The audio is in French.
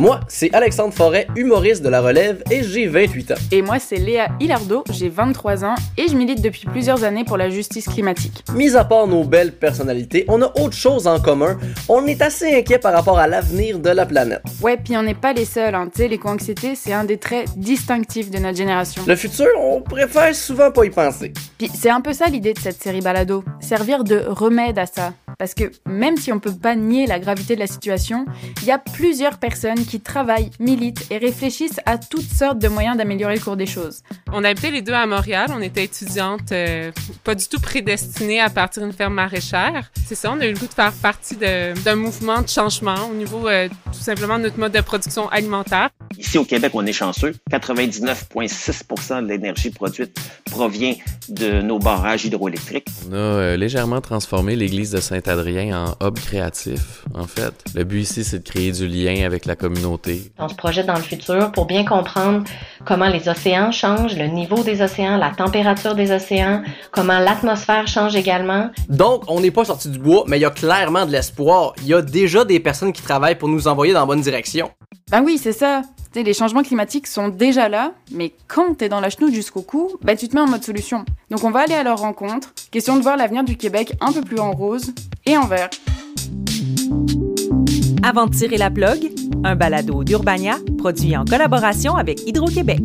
Moi, c'est Alexandre Forêt, humoriste de la relève, et j'ai 28 ans. Et moi, c'est Léa Hilardo, j'ai 23 ans, et je milite depuis plusieurs années pour la justice climatique. Mis à part nos belles personnalités, on a autre chose en commun. On est assez inquiet par rapport à l'avenir de la planète. Ouais, puis on n'est pas les seuls, hein. tu sais, l'éco-anxiété, c'est un des traits distinctifs de notre génération. Le futur, on préfère souvent pas y penser. Puis c'est un peu ça l'idée de cette série balado, servir de remède à ça. Parce que même si on peut pas nier la gravité de la situation, il y a plusieurs personnes qui travaillent, militent et réfléchissent à toutes sortes de moyens d'améliorer le cours des choses. On habitait les deux à Montréal, on était étudiantes euh, pas du tout prédestinées à partir d'une ferme maraîchère. C'est ça, on a eu le goût de faire partie d'un mouvement de changement au niveau euh, tout simplement de notre mode de production alimentaire. Ici au Québec, on est chanceux. 99,6% de l'énergie produite provient de nos barrages hydroélectriques. On a euh, légèrement transformé l'église de Saint-Adrien en hub créatif, en fait. Le but ici, c'est de créer du lien avec la communauté. On se projette dans le futur pour bien comprendre comment les océans changent, le niveau des océans, la température des océans, comment l'atmosphère change également. Donc, on n'est pas sorti du bois, mais il y a clairement de l'espoir. Il y a déjà des personnes qui travaillent pour nous envoyer dans la bonne direction. Ben oui, c'est ça. T'sais, les changements climatiques sont déjà là, mais quand t'es dans la chenoute jusqu'au cou, bah tu te mets en mode solution. Donc on va aller à leur rencontre, question de voir l'avenir du Québec un peu plus en rose et en vert. Avant de tirer la plug, un balado d'Urbania produit en collaboration avec Hydro-Québec.